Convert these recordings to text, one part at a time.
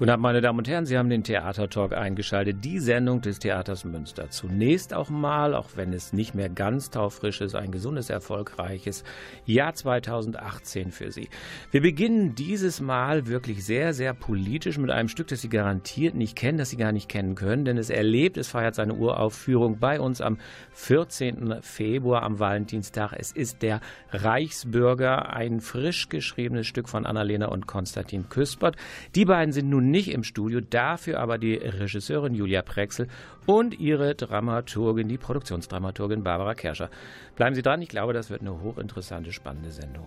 Guten Abend, meine Damen und Herren. Sie haben den Theatertalk eingeschaltet, die Sendung des Theaters Münster. Zunächst auch mal, auch wenn es nicht mehr ganz taufrisch ist, ein gesundes, erfolgreiches Jahr 2018 für Sie. Wir beginnen dieses Mal wirklich sehr, sehr politisch mit einem Stück, das Sie garantiert nicht kennen, das Sie gar nicht kennen können, denn es erlebt, es feiert seine Uraufführung bei uns am 14. Februar am Valentinstag. Es ist der Reichsbürger, ein frisch geschriebenes Stück von Annalena und Konstantin Küspert. Die beiden sind nun nicht im Studio, dafür aber die Regisseurin Julia Prexel und ihre Dramaturgin, die Produktionsdramaturgin Barbara Kerscher. Bleiben Sie dran, ich glaube, das wird eine hochinteressante, spannende Sendung.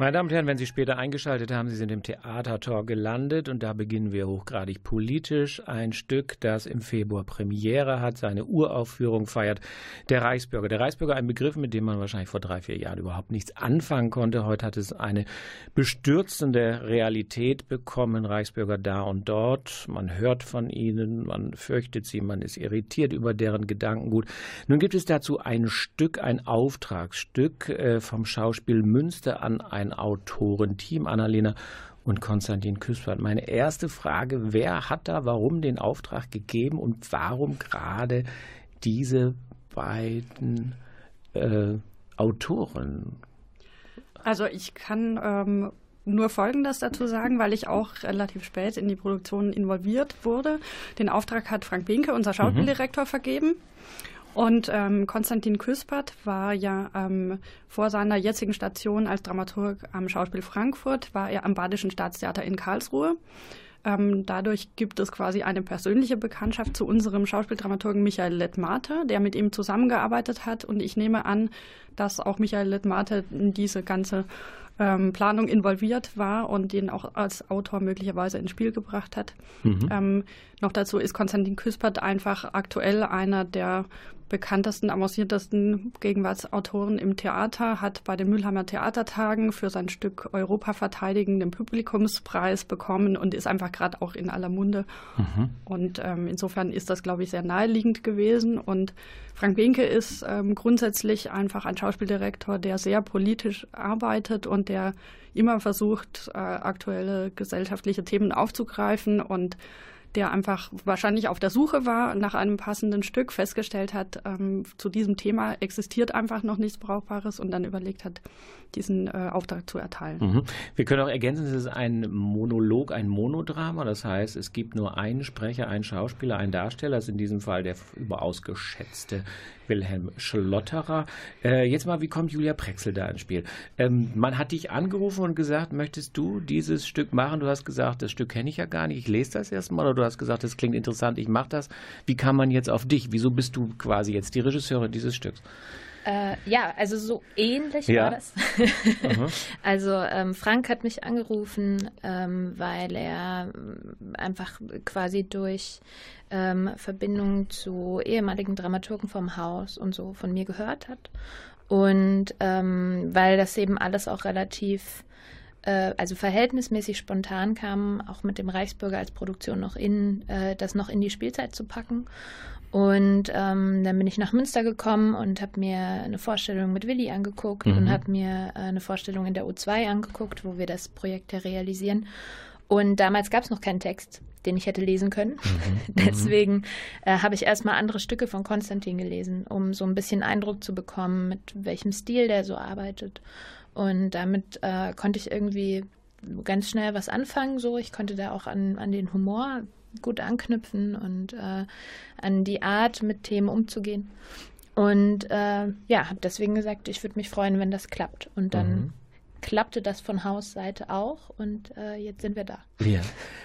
Meine Damen und Herren, wenn Sie später eingeschaltet haben, Sie sind im Theatertor gelandet und da beginnen wir hochgradig politisch. Ein Stück, das im Februar Premiere hat, seine Uraufführung feiert. Der Reichsbürger. Der Reichsbürger, ein Begriff, mit dem man wahrscheinlich vor drei, vier Jahren überhaupt nichts anfangen konnte. Heute hat es eine bestürzende Realität bekommen. Reichsbürger da und dort. Man hört von ihnen, man fürchtet sie, man ist irritiert über deren Gedankengut. Nun gibt es dazu ein Stück, ein Auftragsstück äh, vom Schauspiel Münster an ein Autorenteam, Annalena und Konstantin Küspert. Meine erste Frage, wer hat da warum den Auftrag gegeben und warum gerade diese beiden äh, Autoren? Also ich kann ähm, nur Folgendes dazu sagen, weil ich auch relativ spät in die Produktion involviert wurde. Den Auftrag hat Frank Binke, unser Schauspieldirektor, mhm. vergeben. Und ähm, Konstantin Küspert war ja ähm, vor seiner jetzigen Station als Dramaturg am Schauspiel Frankfurt, war er am Badischen Staatstheater in Karlsruhe. Ähm, dadurch gibt es quasi eine persönliche Bekanntschaft zu unserem Schauspieldramaturgen Michael Lettmate, der mit ihm zusammengearbeitet hat. Und ich nehme an, dass auch Michael Lettmate in diese ganze ähm, Planung involviert war und den auch als Autor möglicherweise ins Spiel gebracht hat. Mhm. Ähm, noch dazu ist Konstantin Küspert einfach aktuell einer der bekanntesten, avanciertesten Gegenwartsautoren im Theater, hat bei den Mülheimer Theatertagen für sein Stück Europa verteidigen den Publikumspreis bekommen und ist einfach gerade auch in aller Munde. Mhm. Und ähm, insofern ist das, glaube ich, sehr naheliegend gewesen. Und Frank Winke ist ähm, grundsätzlich einfach ein Schauspieldirektor, der sehr politisch arbeitet und der immer versucht, äh, aktuelle gesellschaftliche Themen aufzugreifen und der einfach wahrscheinlich auf der Suche war nach einem passenden Stück, festgestellt hat, ähm, zu diesem Thema existiert einfach noch nichts Brauchbares und dann überlegt hat, diesen äh, Auftrag zu erteilen. Mhm. Wir können auch ergänzen, es ist ein Monolog, ein Monodrama. Das heißt, es gibt nur einen Sprecher, einen Schauspieler, einen Darsteller. Das ist in diesem Fall der überaus geschätzte Wilhelm Schlotterer. Äh, jetzt mal, wie kommt Julia Prexel da ins Spiel? Ähm, man hat dich angerufen und gesagt, möchtest du dieses Stück machen? Du hast gesagt, das Stück kenne ich ja gar nicht, ich lese das erstmal. Oder du hast gesagt, das klingt interessant, ich mache das. Wie kam man jetzt auf dich? Wieso bist du quasi jetzt die Regisseurin dieses Stücks? Äh, ja, also so ähnlich ja. war das. also ähm, Frank hat mich angerufen, ähm, weil er ähm, einfach quasi durch ähm, Verbindung zu ehemaligen Dramaturgen vom Haus und so von mir gehört hat. Und ähm, weil das eben alles auch relativ äh, also verhältnismäßig spontan kam, auch mit dem Reichsbürger als Produktion noch in, äh, das noch in die Spielzeit zu packen. Und ähm, dann bin ich nach Münster gekommen und habe mir eine Vorstellung mit Willi angeguckt mhm. und habe mir äh, eine Vorstellung in der U2 angeguckt, wo wir das Projekt realisieren. Und damals gab es noch keinen Text, den ich hätte lesen können. Mhm. Deswegen äh, habe ich erstmal andere Stücke von Konstantin gelesen, um so ein bisschen Eindruck zu bekommen, mit welchem Stil der so arbeitet. Und damit äh, konnte ich irgendwie ganz schnell was anfangen. So, ich konnte da auch an, an den Humor gut anknüpfen und äh, an die Art, mit Themen umzugehen. Und äh, ja, habe deswegen gesagt, ich würde mich freuen, wenn das klappt. Und dann mhm. klappte das von Hausseite auch und äh, jetzt sind wir da. Ja.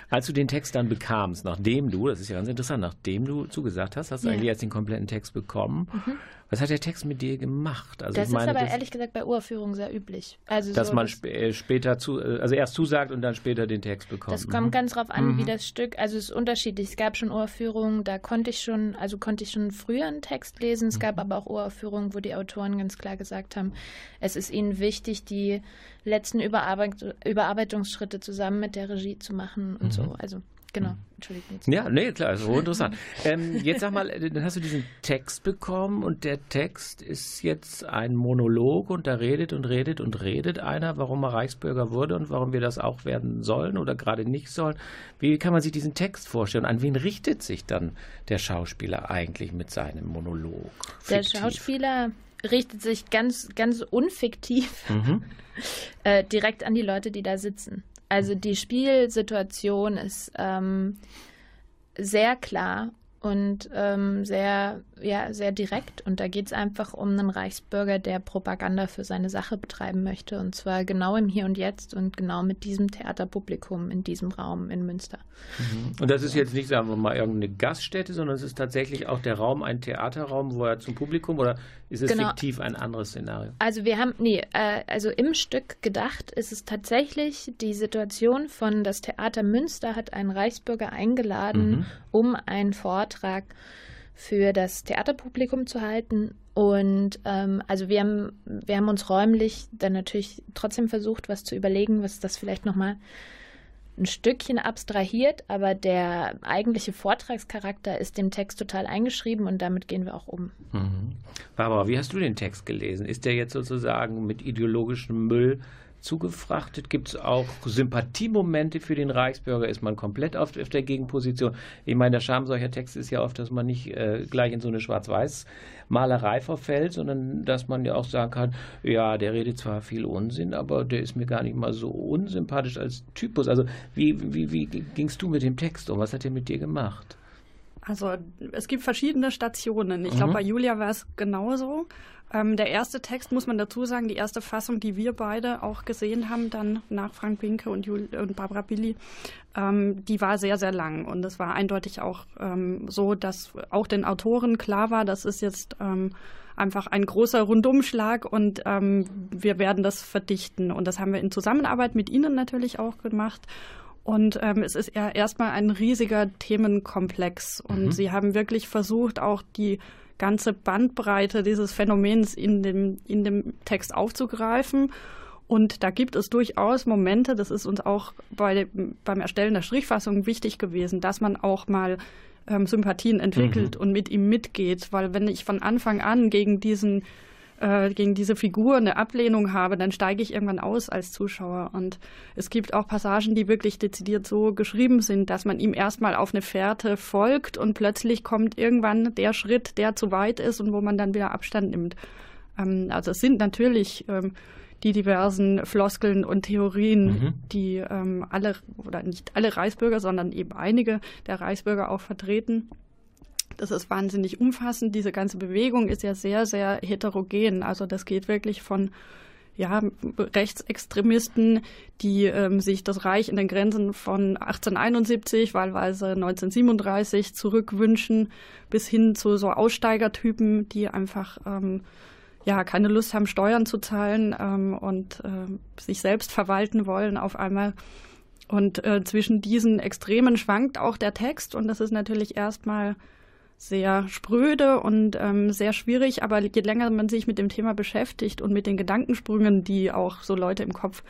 Als du den Text dann bekamst, nachdem du, das ist ja ganz interessant, nachdem du zugesagt hast, hast du ja. eigentlich jetzt den kompletten Text bekommen. Mhm. Was hat der Text mit dir gemacht? Also das meine, ist aber ehrlich gesagt bei Uraufführungen sehr üblich. Also dass so, man sp äh, später zu, äh, also erst zusagt und dann später den Text bekommt. Das kommt mhm. ganz drauf an, mhm. wie das Stück, also es ist unterschiedlich. Es gab schon Uraufführungen, da konnte ich schon, also konnte ich schon früher einen Text lesen. Es mhm. gab aber auch Uraufführungen, wo die Autoren ganz klar gesagt haben, es ist ihnen wichtig, die letzten Überarbeit Überarbeitungsschritte zusammen mit der Regie zu machen und so. Mhm. Also Genau, hm. Entschuldigung. Ja, nee, klar, ist so interessant. ähm, jetzt sag mal, dann hast du diesen Text bekommen und der Text ist jetzt ein Monolog und da redet und redet und redet einer, warum er Reichsbürger wurde und warum wir das auch werden sollen oder gerade nicht sollen. Wie kann man sich diesen Text vorstellen? An wen richtet sich dann der Schauspieler eigentlich mit seinem Monolog? Der Schauspieler richtet sich ganz, ganz unfiktiv mhm. äh, direkt an die Leute, die da sitzen. Also die Spielsituation ist ähm, sehr klar und ähm, sehr, ja, sehr direkt. Und da geht es einfach um einen Reichsbürger, der Propaganda für seine Sache betreiben möchte. Und zwar genau im Hier und Jetzt und genau mit diesem Theaterpublikum in diesem Raum in Münster. Mhm. Und das ist jetzt nicht, sagen wir mal, irgendeine Gaststätte, sondern es ist tatsächlich auch der Raum, ein Theaterraum, wo er zum Publikum oder ist es genau. fiktiv ein anderes Szenario? Also wir haben, nee, äh, also im Stück gedacht ist es tatsächlich die Situation von das Theater Münster hat einen Reichsbürger eingeladen, mhm. um einen Vortrag für das Theaterpublikum zu halten. Und ähm, also wir haben, wir haben uns räumlich dann natürlich trotzdem versucht, was zu überlegen, was das vielleicht nochmal ein Stückchen abstrahiert, aber der eigentliche Vortragscharakter ist dem Text total eingeschrieben und damit gehen wir auch um. Mhm. Barbara, wie hast du den Text gelesen? Ist der jetzt sozusagen mit ideologischem Müll zugefrachtet? Gibt es auch Sympathiemomente für den Reichsbürger? Ist man komplett auf, auf der Gegenposition? Ich meine, der Charme solcher Texte ist ja oft, dass man nicht äh, gleich in so eine Schwarz-Weiß-Malerei verfällt, sondern dass man ja auch sagen kann, ja, der redet zwar viel Unsinn, aber der ist mir gar nicht mal so unsympathisch als Typus. Also wie, wie, wie gingst du mit dem Text um? Was hat er mit dir gemacht? Also es gibt verschiedene Stationen. Ich mhm. glaube, bei Julia war es genauso. Ähm, der erste Text, muss man dazu sagen, die erste Fassung, die wir beide auch gesehen haben, dann nach Frank Winke und, Jul und Barbara Billy, ähm, die war sehr, sehr lang. Und es war eindeutig auch ähm, so, dass auch den Autoren klar war, das ist jetzt ähm, einfach ein großer Rundumschlag und ähm, wir werden das verdichten. Und das haben wir in Zusammenarbeit mit Ihnen natürlich auch gemacht. Und ähm, es ist ja erstmal ein riesiger Themenkomplex. Und mhm. sie haben wirklich versucht, auch die ganze Bandbreite dieses Phänomens in dem, in dem Text aufzugreifen. Und da gibt es durchaus Momente, das ist uns auch bei, beim Erstellen der Strichfassung wichtig gewesen, dass man auch mal ähm, Sympathien entwickelt mhm. und mit ihm mitgeht. Weil wenn ich von Anfang an gegen diesen äh, gegen diese Figur eine Ablehnung habe, dann steige ich irgendwann aus als Zuschauer. Und es gibt auch Passagen, die wirklich dezidiert so geschrieben sind, dass man ihm erstmal auf eine Fährte folgt und plötzlich kommt irgendwann der Schritt, der zu weit ist und wo man dann wieder Abstand nimmt. Ähm, also es sind natürlich ähm, die diversen Floskeln und Theorien, mhm. die ähm, alle oder nicht alle Reichsbürger, sondern eben einige der Reichsbürger auch vertreten. Das ist wahnsinnig umfassend. Diese ganze Bewegung ist ja sehr, sehr heterogen. Also das geht wirklich von ja, Rechtsextremisten, die ähm, sich das Reich in den Grenzen von 1871, wahlweise 1937 zurückwünschen, bis hin zu so Aussteigertypen, die einfach ähm, ja keine Lust haben, Steuern zu zahlen ähm, und äh, sich selbst verwalten wollen auf einmal. Und äh, zwischen diesen Extremen schwankt auch der Text und das ist natürlich erstmal sehr spröde und ähm, sehr schwierig, aber je länger man sich mit dem Thema beschäftigt und mit den Gedankensprüngen, die auch so Leute im Kopf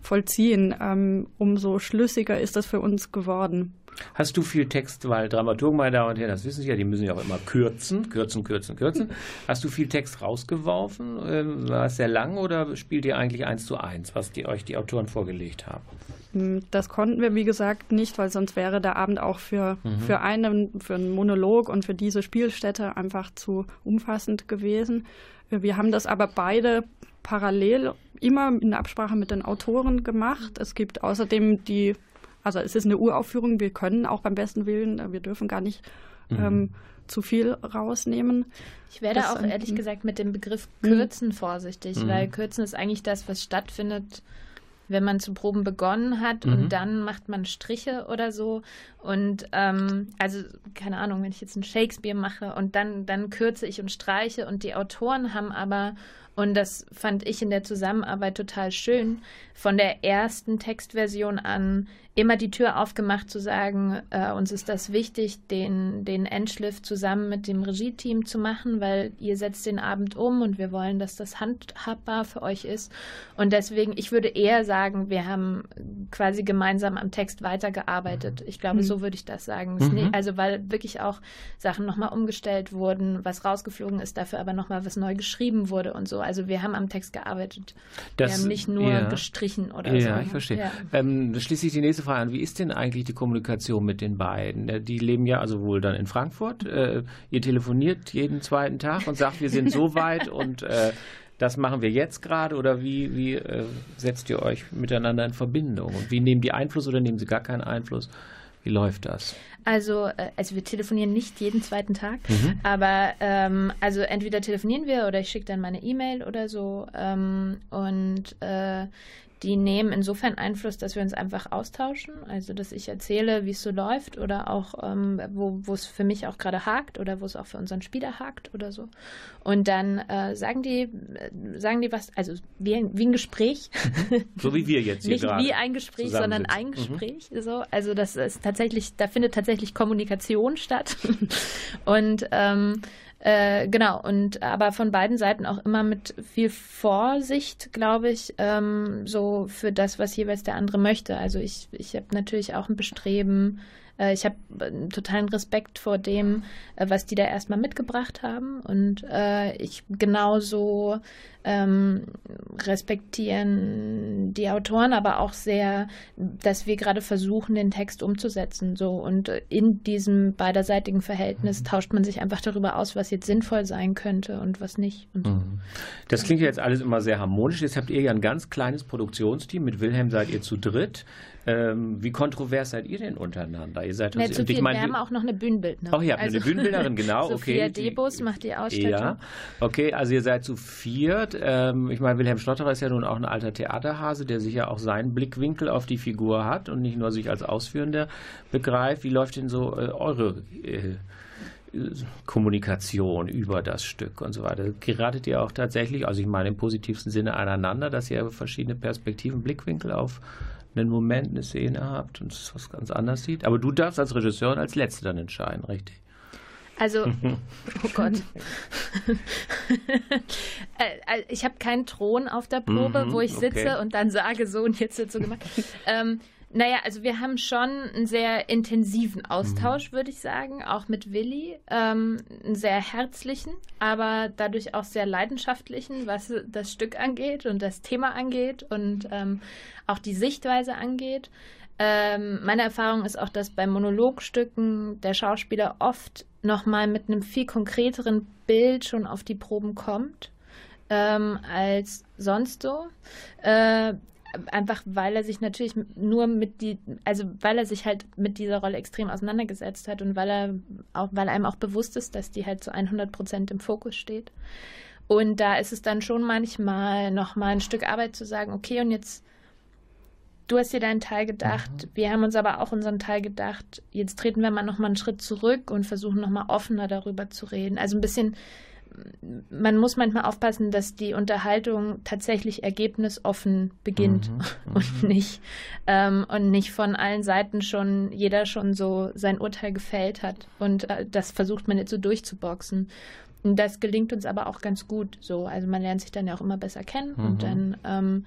vollziehen, ähm, umso schlüssiger ist das für uns geworden. Hast du viel Text, weil Dramaturgen, meine Damen und Herren, das wissen Sie ja, die müssen ja auch immer kürzen, kürzen, kürzen, kürzen. Hast du viel Text rausgeworfen? Ähm, war es sehr lang oder spielt ihr eigentlich eins zu eins, was die, euch die Autoren vorgelegt haben? Hm, das konnten wir, wie gesagt, nicht, weil sonst wäre der Abend auch für, mhm. für, einen, für einen Monolog und für diese Spielstätte einfach zu umfassend gewesen. Wir haben das aber beide parallel immer in Absprache mit den Autoren gemacht. Es gibt außerdem die, also es ist eine Uraufführung, wir können auch beim besten Willen, wir dürfen gar nicht mhm. ähm, zu viel rausnehmen. Ich werde das, auch ehrlich gesagt mit dem Begriff Kürzen vorsichtig, mhm. weil Kürzen ist eigentlich das, was stattfindet wenn man zu proben begonnen hat mhm. und dann macht man Striche oder so. Und ähm, also, keine Ahnung, wenn ich jetzt einen Shakespeare mache und dann, dann kürze ich und streiche und die Autoren haben aber und das fand ich in der Zusammenarbeit total schön, von der ersten Textversion an immer die Tür aufgemacht zu sagen, äh, uns ist das wichtig, den, den Endschliff zusammen mit dem Regie-Team zu machen, weil ihr setzt den Abend um und wir wollen, dass das handhabbar für euch ist. Und deswegen, ich würde eher sagen, wir haben quasi gemeinsam am Text weitergearbeitet. Ich glaube, mhm. so würde ich das sagen. Mhm. also weil wirklich auch Sachen nochmal umgestellt wurden, was rausgeflogen ist, dafür aber nochmal was neu geschrieben wurde und so. Also wir haben am Text gearbeitet. Das, wir haben nicht nur ja. gestrichen oder ja, so. Ja, ich verstehe. Ja. Ähm, schließe ich die nächste Frage an. Wie ist denn eigentlich die Kommunikation mit den beiden? Äh, die leben ja also wohl dann in Frankfurt. Äh, ihr telefoniert jeden zweiten Tag und sagt, wir sind so weit und äh, das machen wir jetzt gerade oder wie, wie äh, setzt ihr euch miteinander in Verbindung? Und wie nehmen die Einfluss oder nehmen sie gar keinen Einfluss? Wie läuft das? Also, äh, also wir telefonieren nicht jeden zweiten Tag, mhm. aber ähm, also entweder telefonieren wir oder ich schicke dann meine E-Mail oder so ähm, und äh, die nehmen insofern Einfluss, dass wir uns einfach austauschen. Also, dass ich erzähle, wie es so läuft oder auch, ähm, wo es für mich auch gerade hakt oder wo es auch für unseren Spieler hakt oder so. Und dann äh, sagen die, äh, sagen die was, also wie, wie ein Gespräch. so wie wir jetzt hier Nicht wie ein Gespräch, sondern ein mhm. Gespräch. Mhm. So. Also, das ist tatsächlich, da findet tatsächlich Kommunikation statt. Und ähm, äh, genau, und aber von beiden Seiten auch immer mit viel Vorsicht, glaube ich, ähm, so für das, was jeweils der andere möchte. Also ich, ich habe natürlich auch ein Bestreben, äh, ich habe äh, totalen Respekt vor dem, äh, was die da erstmal mitgebracht haben. Und äh, ich genauso ähm, respektieren die Autoren aber auch sehr, dass wir gerade versuchen, den Text umzusetzen. So und in diesem beiderseitigen Verhältnis mhm. tauscht man sich einfach darüber aus, was jetzt sinnvoll sein könnte und was nicht. Und mhm. Das klingt ja jetzt alles immer sehr harmonisch. Jetzt habt ihr ja ein ganz kleines Produktionsteam. Mit Wilhelm seid ihr zu dritt. Ähm, wie kontrovers seid ihr denn untereinander? Ihr seid ja, zu viel. Ich mein, wir haben auch noch eine Bühnenbildnerin. Ihr habt also, eine Bühnenbildnerin, genau. Sophia okay. Debus macht die Ausstattung. Ja, okay, also ihr seid zu viert. Ähm, ich meine, Wilhelm Schlotterer ist ja nun auch ein alter Theaterhase, der sicher auch seinen Blickwinkel auf die Figur hat und nicht nur sich als Ausführender begreift. Wie läuft denn so äh, eure äh, Kommunikation über das Stück und so weiter. Geratet ihr auch tatsächlich, also ich meine im positivsten Sinne aneinander, dass ihr verschiedene Perspektiven, Blickwinkel auf einen Moment, eine Szene habt und es was ganz anders sieht. Aber du darfst als Regisseur als Letzte dann entscheiden, richtig? Also, oh Gott. Äh, äh, ich habe keinen Thron auf der Probe, mhm, wo ich sitze okay. und dann sage, so und jetzt wird so gemacht. ähm, naja, also wir haben schon einen sehr intensiven Austausch, mhm. würde ich sagen, auch mit Willi. Ähm, einen sehr herzlichen, aber dadurch auch sehr leidenschaftlichen, was das Stück angeht und das Thema angeht und ähm, auch die Sichtweise angeht. Ähm, meine Erfahrung ist auch, dass bei Monologstücken der Schauspieler oft nochmal mit einem viel konkreteren Bild schon auf die Proben kommt ähm, als sonst so. Äh, einfach weil er sich natürlich nur mit die, also weil er sich halt mit dieser Rolle extrem auseinandergesetzt hat und weil er auch, weil einem auch bewusst ist, dass die halt zu 100 Prozent im Fokus steht. Und da ist es dann schon manchmal nochmal ein Stück Arbeit zu sagen, okay, und jetzt, du hast dir deinen Teil gedacht, mhm. wir haben uns aber auch unseren Teil gedacht, jetzt treten wir mal nochmal einen Schritt zurück und versuchen nochmal offener darüber zu reden. Also ein bisschen man muss manchmal aufpassen, dass die Unterhaltung tatsächlich ergebnisoffen beginnt mhm, und nicht ähm, und nicht von allen Seiten schon jeder schon so sein Urteil gefällt hat und äh, das versucht man jetzt so durchzuboxen. Und das gelingt uns aber auch ganz gut. So, also man lernt sich dann ja auch immer besser kennen mhm. und dann ähm,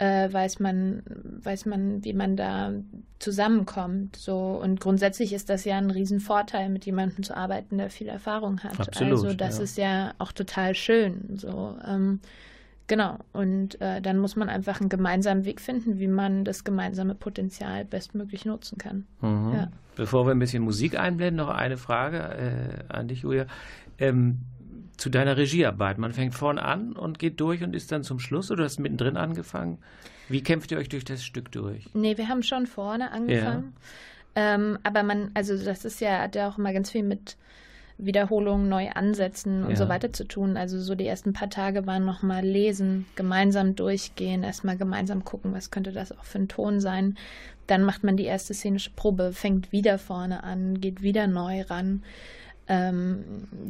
äh, weiß man, weiß man, wie man da zusammenkommt. So und grundsätzlich ist das ja ein Riesenvorteil, mit jemandem zu arbeiten, der viel Erfahrung hat. Absolut, also das ja. ist ja auch total schön. So ähm, genau. Und äh, dann muss man einfach einen gemeinsamen Weg finden, wie man das gemeinsame Potenzial bestmöglich nutzen kann. Mhm. Ja. Bevor wir ein bisschen Musik einblenden, noch eine Frage äh, an dich, Julia. Ähm, zu deiner Regiearbeit? Man fängt vorne an und geht durch und ist dann zum Schluss oder hast du mittendrin angefangen? Wie kämpft ihr euch durch das Stück durch? Nee, wir haben schon vorne angefangen. Ja. Ähm, aber man, also das ist ja, hat ja auch immer ganz viel mit Wiederholungen neu ansetzen und ja. so weiter zu tun. Also so die ersten paar Tage waren nochmal lesen, gemeinsam durchgehen, erstmal gemeinsam gucken, was könnte das auch für ein Ton sein. Dann macht man die erste szenische Probe, fängt wieder vorne an, geht wieder neu ran. Ähm,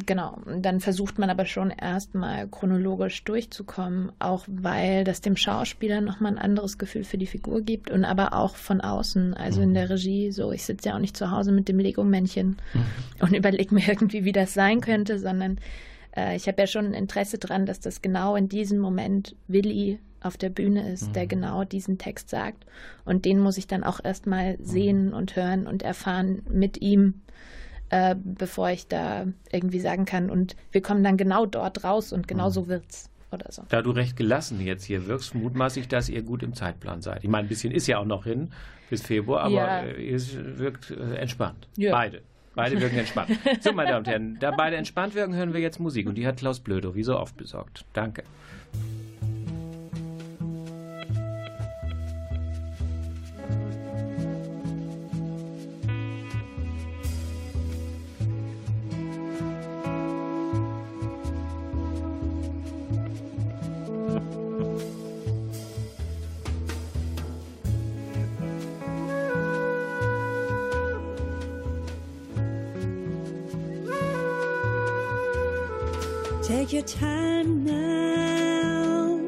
genau, dann versucht man aber schon erstmal chronologisch durchzukommen, auch weil das dem Schauspieler nochmal ein anderes Gefühl für die Figur gibt und aber auch von außen, also in der mhm. Regie, so ich sitze ja auch nicht zu Hause mit dem Lego-Männchen mhm. und überlege mir irgendwie, wie das sein könnte, sondern äh, ich habe ja schon ein Interesse dran, dass das genau in diesem Moment Willi auf der Bühne ist, mhm. der genau diesen Text sagt. Und den muss ich dann auch erstmal mhm. sehen und hören und erfahren mit ihm äh, bevor ich da irgendwie sagen kann, und wir kommen dann genau dort raus und genau mhm. so wird's. Oder so. Da du recht gelassen jetzt hier wirkst, mutmaße ich, dass ihr gut im Zeitplan seid. Ich meine, ein bisschen ist ja auch noch hin bis Februar, aber ja. ihr wirkt äh, entspannt. Ja. Beide. Beide wirken entspannt. So, meine Damen und Herren, da beide entspannt wirken, hören wir jetzt Musik. Und die hat Klaus Blödo wie so oft besorgt. Danke. Take your time now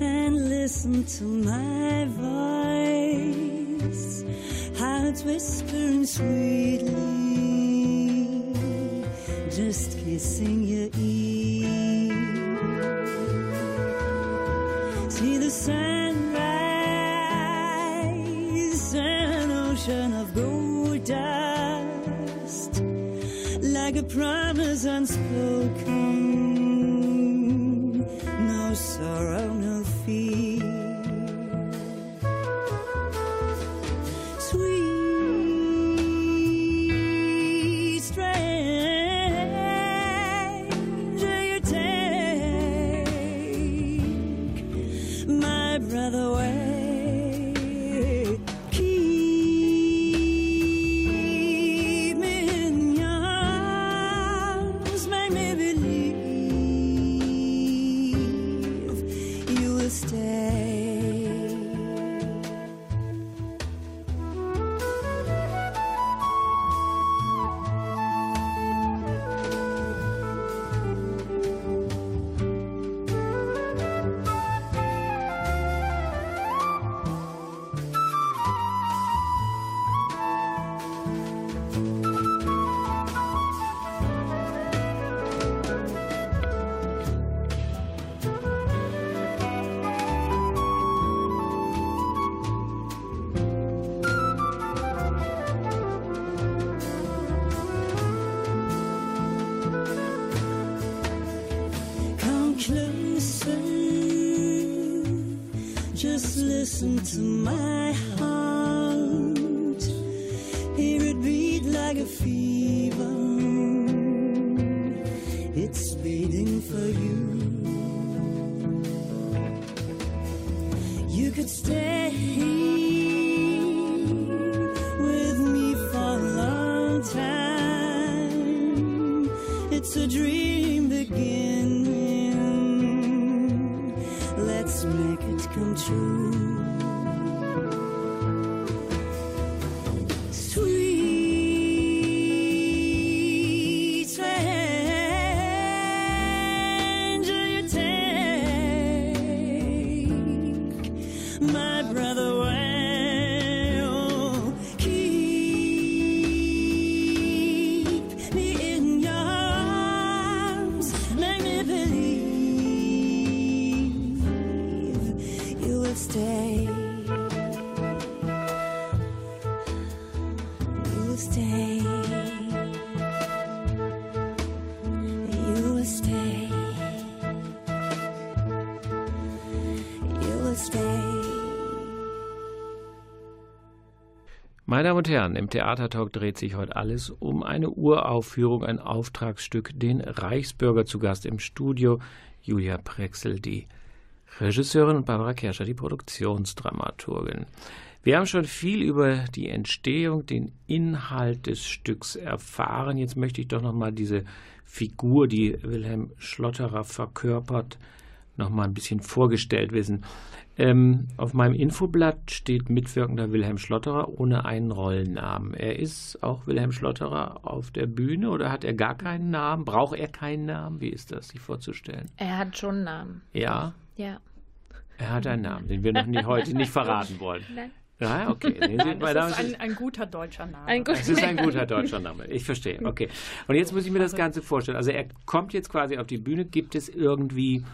and listen to my voice, how it's whispering sweetly, just kissing your ear. See the sunrise, an ocean of gold dust, like a promise unspoken. Listen to my heart. Hear it beat like a fever. Meine Damen und Herren, im Theatertalk dreht sich heute alles um eine Uraufführung, ein Auftragsstück, den Reichsbürger zu Gast im Studio. Julia Prexel, die Regisseurin und Barbara Kerscher, die Produktionsdramaturgin. Wir haben schon viel über die Entstehung, den Inhalt des Stücks erfahren. Jetzt möchte ich doch noch mal diese Figur, die Wilhelm Schlotterer verkörpert, noch mal ein bisschen vorgestellt wissen. Ähm, auf meinem Infoblatt steht mitwirkender Wilhelm Schlotterer ohne einen Rollennamen. Er ist auch Wilhelm Schlotterer auf der Bühne oder hat er gar keinen Namen? Braucht er keinen Namen? Wie ist das, sich vorzustellen? Er hat schon einen Namen. Ja, Ja. er hat einen Namen, den wir noch nie, heute nicht verraten wollen. Nein. Ja, okay. Meine Damen Das ist ein, ein guter deutscher Name. Ein gut- es ist ein guter deutscher Name. Ich verstehe. Okay. Und jetzt muss ich mir das Ganze vorstellen. Also er kommt jetzt quasi auf die Bühne. Gibt es irgendwie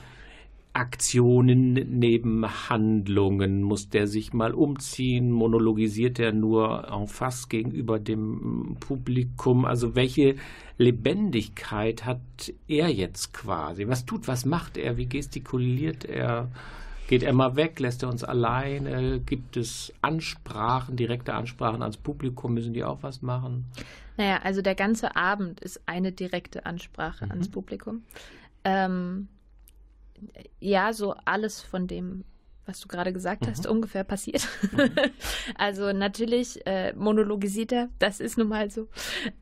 Aktionen neben Handlungen? Muss der sich mal umziehen? Monologisiert er nur en face gegenüber dem Publikum? Also welche Lebendigkeit hat er jetzt quasi? Was tut, was macht er? Wie gestikuliert er? Geht er mal weg? Lässt er uns alleine? Gibt es Ansprachen, direkte Ansprachen ans Publikum? Müssen die auch was machen? Naja, also der ganze Abend ist eine direkte Ansprache ans Publikum. Ähm, ja, so alles von dem, was du gerade gesagt hast, ungefähr passiert. also natürlich äh, monologisiert er, das ist nun mal so.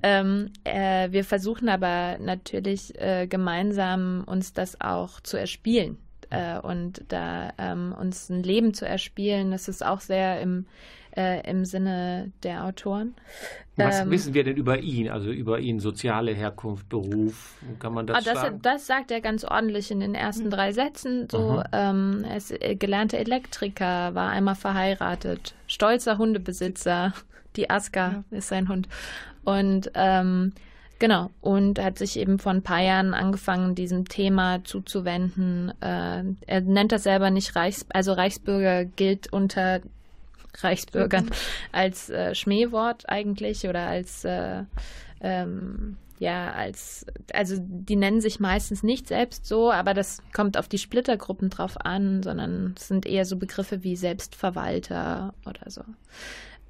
Ähm, äh, wir versuchen aber natürlich äh, gemeinsam uns das auch zu erspielen äh, und da ähm, uns ein Leben zu erspielen. Das ist auch sehr im, äh, im Sinne der Autoren. Was Ähm, wissen wir denn über ihn? Also über ihn, soziale Herkunft, Beruf? Kann man das, Ah, das, sagen? das sagt er ganz ordentlich in den ersten drei Sätzen. So, ähm, er ist äh, gelernter Elektriker, war einmal verheiratet, stolzer Hundebesitzer. Die Aska ist sein Hund. Und ähm, genau, und hat sich eben vor ein paar Jahren angefangen, diesem Thema zuzuwenden. Äh, er nennt das selber nicht Reichs, also Reichsbürger gilt unter Reichsbürgern als äh, Schmähwort eigentlich oder als äh, ähm, ja, als, also die nennen sich meistens nicht selbst so, aber das kommt auf die Splittergruppen drauf an, sondern es sind eher so Begriffe wie Selbstverwalter oder so.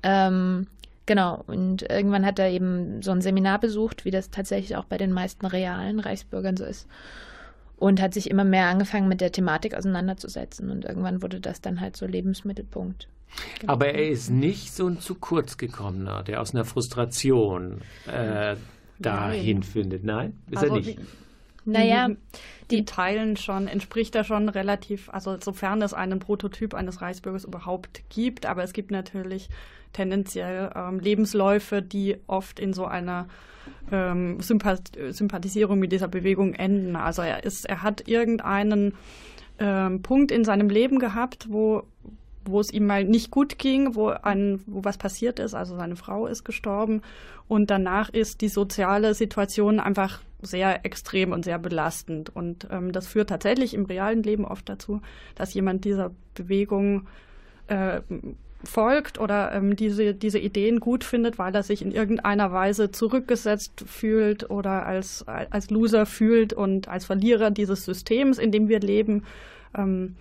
Ähm, genau, und irgendwann hat er eben so ein Seminar besucht, wie das tatsächlich auch bei den meisten realen Reichsbürgern so ist. Und hat sich immer mehr angefangen mit der Thematik auseinanderzusetzen. Und irgendwann wurde das dann halt so Lebensmittelpunkt. Aber er ist nicht so ein zu kurz gekommener, der aus einer Frustration äh, dahin findet. Nein, ist Also er nicht. wie- Naja, die, die teilen schon, entspricht da schon relativ, also sofern es einen Prototyp eines Reichsbürgers überhaupt gibt, aber es gibt natürlich tendenziell ähm, Lebensläufe, die oft in so einer ähm, Sympath Sympathisierung mit dieser Bewegung enden. Also er ist, er hat irgendeinen ähm, Punkt in seinem Leben gehabt, wo wo es ihm mal nicht gut ging, wo ein, wo was passiert ist, also seine Frau ist gestorben und danach ist die soziale Situation einfach sehr extrem und sehr belastend und ähm, das führt tatsächlich im realen Leben oft dazu, dass jemand dieser Bewegung äh, folgt oder ähm, diese, diese Ideen gut findet, weil er sich in irgendeiner Weise zurückgesetzt fühlt oder als, als Loser fühlt und als Verlierer dieses Systems, in dem wir leben. Ähm,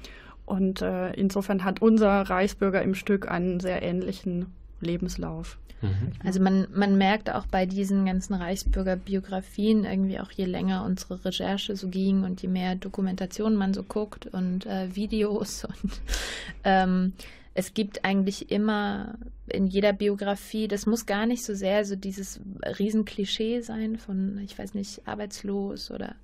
und äh, insofern hat unser Reichsbürger im Stück einen sehr ähnlichen Lebenslauf. Mhm. Also man, man merkt auch bei diesen ganzen Reichsbürgerbiografien irgendwie auch je länger unsere Recherche so ging und je mehr Dokumentation man so guckt und äh, Videos und ähm, es gibt eigentlich immer in jeder Biografie, das muss gar nicht so sehr so dieses Riesenklischee sein von, ich weiß nicht, arbeitslos oder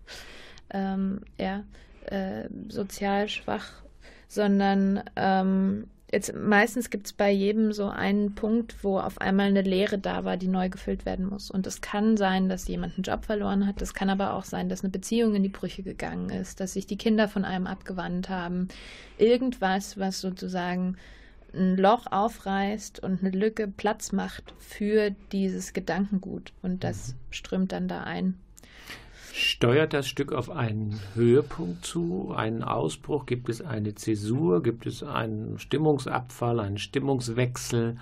ähm, ja, äh, sozial schwach, sondern ähm, jetzt meistens gibt es bei jedem so einen Punkt, wo auf einmal eine Leere da war, die neu gefüllt werden muss. Und es kann sein, dass jemand einen Job verloren hat. Es kann aber auch sein, dass eine Beziehung in die Brüche gegangen ist, dass sich die Kinder von einem abgewandt haben. Irgendwas, was sozusagen ein Loch aufreißt und eine Lücke Platz macht für dieses Gedankengut. Und das mhm. strömt dann da ein. Steuert das Stück auf einen Höhepunkt zu, einen Ausbruch? Gibt es eine Zäsur? Gibt es einen Stimmungsabfall, einen Stimmungswechsel?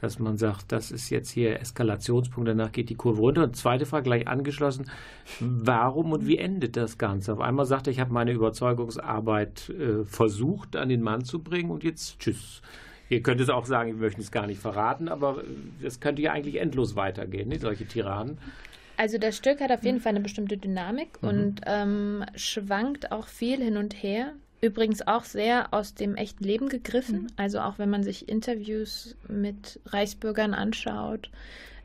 Dass man sagt, das ist jetzt hier Eskalationspunkt, danach geht die Kurve runter. Und zweite Frage gleich angeschlossen, warum und wie endet das Ganze? Auf einmal sagt er, ich habe meine Überzeugungsarbeit äh, versucht an den Mann zu bringen und jetzt tschüss. Ihr könnt es auch sagen, wir möchten es gar nicht verraten, aber es könnte ja eigentlich endlos weitergehen, nicht? solche Tiraden. Also das Stück hat auf jeden Fall eine bestimmte Dynamik mhm. und ähm, schwankt auch viel hin und her. Übrigens auch sehr aus dem echten Leben gegriffen. Mhm. Also auch wenn man sich Interviews mit Reichsbürgern anschaut,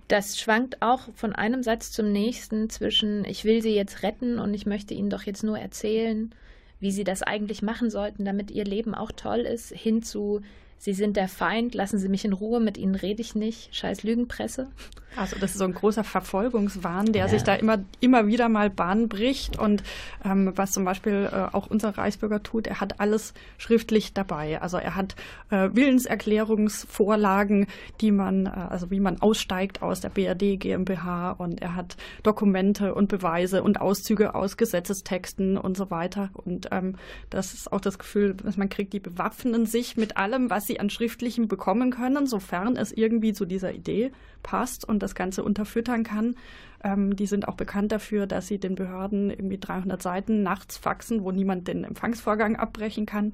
das schwankt auch von einem Satz zum nächsten zwischen ich will sie jetzt retten und ich möchte ihnen doch jetzt nur erzählen, wie sie das eigentlich machen sollten, damit ihr Leben auch toll ist, hin zu Sie sind der Feind, lassen Sie mich in Ruhe, mit Ihnen rede ich nicht. Scheiß Lügenpresse. Also das ist so ein großer Verfolgungswahn, der ja. sich da immer, immer wieder mal Bahn bricht. Und ähm, was zum Beispiel äh, auch unser Reichsbürger tut, er hat alles schriftlich dabei. Also er hat äh, Willenserklärungsvorlagen, die man, äh, also wie man aussteigt aus der BRD GmbH und er hat Dokumente und Beweise und Auszüge aus Gesetzestexten und so weiter. Und ähm, das ist auch das Gefühl, dass man kriegt, die bewaffnen sich mit allem, was sie an Schriftlichem bekommen können, sofern es irgendwie zu dieser Idee passt und das Ganze unterfüttern kann. Ähm, die sind auch bekannt dafür, dass sie den Behörden irgendwie 300 Seiten nachts faxen, wo niemand den Empfangsvorgang abbrechen kann.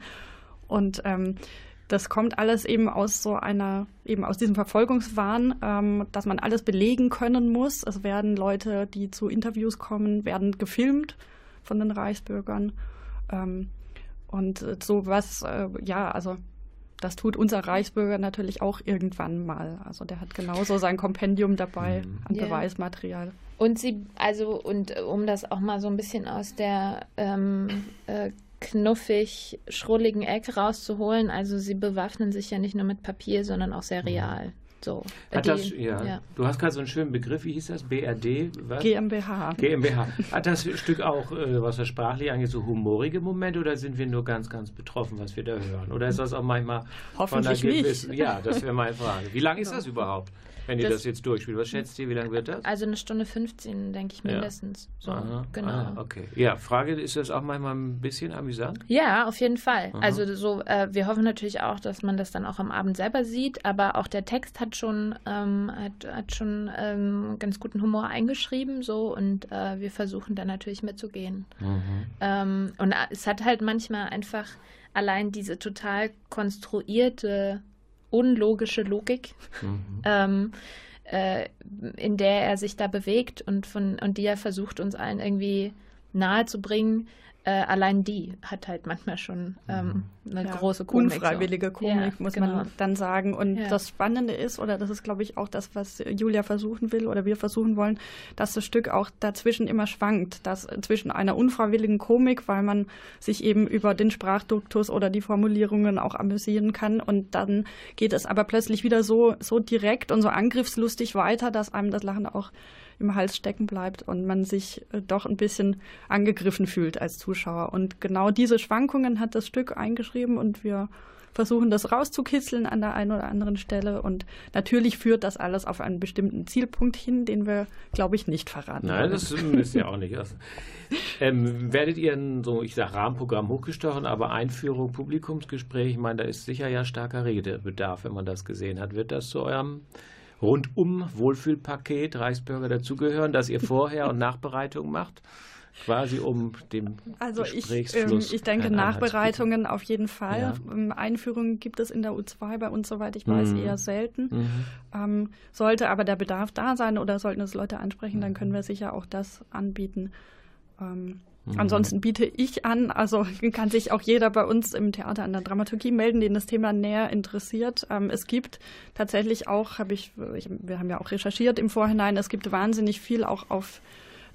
Und ähm, das kommt alles eben aus so einer, eben aus diesem Verfolgungswahn, ähm, dass man alles belegen können muss. Es werden Leute, die zu Interviews kommen, werden gefilmt von den Reichsbürgern. Ähm, und so was, äh, ja, also das tut unser Reichsbürger natürlich auch irgendwann mal. Also der hat genauso sein Kompendium dabei mhm. an yeah. Beweismaterial. Und sie, also, und um das auch mal so ein bisschen aus der ähm, äh, knuffig, schrulligen Ecke rauszuholen, also sie bewaffnen sich ja nicht nur mit Papier, sondern auch sehr mhm. real. So, Hat die, das, ja. ja. Du hast gerade so einen schönen Begriff, wie hieß das? BRD? Was? GmbH. GmbH. Hat das Stück auch, äh, was das sprachlich angeht, so humorige Momente oder sind wir nur ganz, ganz betroffen, was wir da hören? Oder ist das auch manchmal Hoffentlich von einer gewissen, nicht. Ja, das wäre meine Frage. Wie lang ist das überhaupt? Wenn ihr das, das, jetzt durchspielt, was schätzt ihr, wie lange wird das? Also eine Stunde 15, denke ich mindestens. Ja. So, Aha, genau. Ah, okay. Ja, Frage, ist das auch manchmal ein bisschen amüsant? Ja, auf jeden Fall. Aha. Also so, äh, wir hoffen natürlich auch, dass man das dann auch am Abend selber sieht, aber auch der Text hat schon, ähm, hat, hat schon ähm, ganz guten Humor eingeschrieben, so und äh, wir versuchen dann natürlich mitzugehen. Mhm. Ähm, und es hat halt manchmal einfach allein diese total konstruierte unlogische Logik, mhm. ähm, äh, in der er sich da bewegt und, von, und die er versucht, uns allen irgendwie nahezubringen, äh, allein die hat halt manchmal schon ähm, mhm. eine ja, große Komik. Unfreiwillige so. Komik, ja, muss genau. man dann sagen. Und ja. das Spannende ist, oder das ist, glaube ich, auch das, was Julia versuchen will oder wir versuchen wollen, dass das Stück auch dazwischen immer schwankt. Dass zwischen einer unfreiwilligen Komik, weil man sich eben über den Sprachduktus oder die Formulierungen auch amüsieren kann. Und dann geht es aber plötzlich wieder so, so direkt und so angriffslustig weiter, dass einem das Lachen auch im Hals stecken bleibt und man sich äh, doch ein bisschen angegriffen fühlt als Zuschauer. Und genau diese Schwankungen hat das Stück eingeschrieben und wir versuchen das rauszukitzeln an der einen oder anderen Stelle. Und natürlich führt das alles auf einen bestimmten Zielpunkt hin, den wir, glaube ich, nicht verraten. Nein, wollen. das ist ja auch nicht. Ähm, werdet ihr ein, so, ich sage Rahmenprogramm hochgestochen, aber Einführung, Publikumsgespräch, ich meine, da ist sicher ja starker Redebedarf, wenn man das gesehen hat. Wird das zu eurem rundum Wohlfühlpaket Reichsbürger dazugehören, dass ihr Vorher- und Nachbereitung macht? quasi um dem Also ich, ähm, ich denke Nachbereitungen auf jeden Fall. Ja. Ähm, Einführungen gibt es in der U2 bei uns, soweit ich weiß, mhm. eher selten. Mhm. Ähm, sollte aber der Bedarf da sein oder sollten es Leute ansprechen, dann können wir sicher auch das anbieten. Ähm, Mhm. Ansonsten biete ich an, also kann sich auch jeder bei uns im Theater an der Dramaturgie melden, den das Thema näher interessiert. Ähm, es gibt tatsächlich auch, habe ich, ich, wir haben ja auch recherchiert im Vorhinein, es gibt wahnsinnig viel auch auf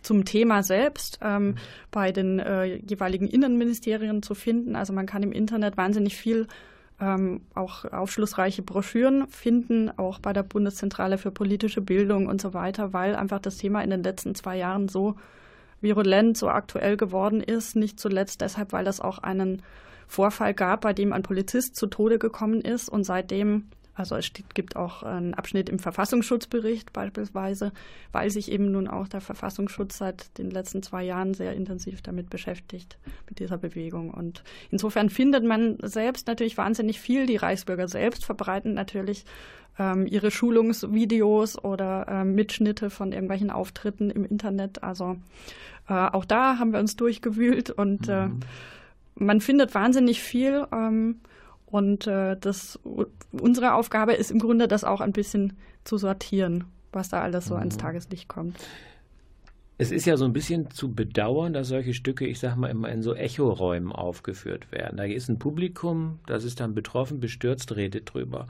zum Thema selbst ähm, bei den äh, jeweiligen Innenministerien zu finden. Also man kann im Internet wahnsinnig viel ähm, auch aufschlussreiche Broschüren finden, auch bei der Bundeszentrale für politische Bildung und so weiter, weil einfach das Thema in den letzten zwei Jahren so virulent, so aktuell geworden ist. Nicht zuletzt deshalb, weil es auch einen Vorfall gab, bei dem ein Polizist zu Tode gekommen ist und seitdem also es gibt auch einen Abschnitt im Verfassungsschutzbericht beispielsweise, weil sich eben nun auch der Verfassungsschutz seit den letzten zwei Jahren sehr intensiv damit beschäftigt, mit dieser Bewegung. Und insofern findet man selbst natürlich wahnsinnig viel. Die Reichsbürger selbst verbreiten natürlich ähm, ihre Schulungsvideos oder ähm, Mitschnitte von irgendwelchen Auftritten im Internet. Also äh, auch da haben wir uns durchgewühlt und äh, mhm. äh, man findet wahnsinnig viel. Ähm, und äh, das, unsere Aufgabe ist im Grunde, das auch ein bisschen zu sortieren, was da alles so mhm. ans Tageslicht kommt. Es ist ja so ein bisschen zu bedauern, dass solche Stücke, ich sag mal, immer in so Echoräumen aufgeführt werden. Da ist ein Publikum, das ist dann betroffen, bestürzt, redet drüber.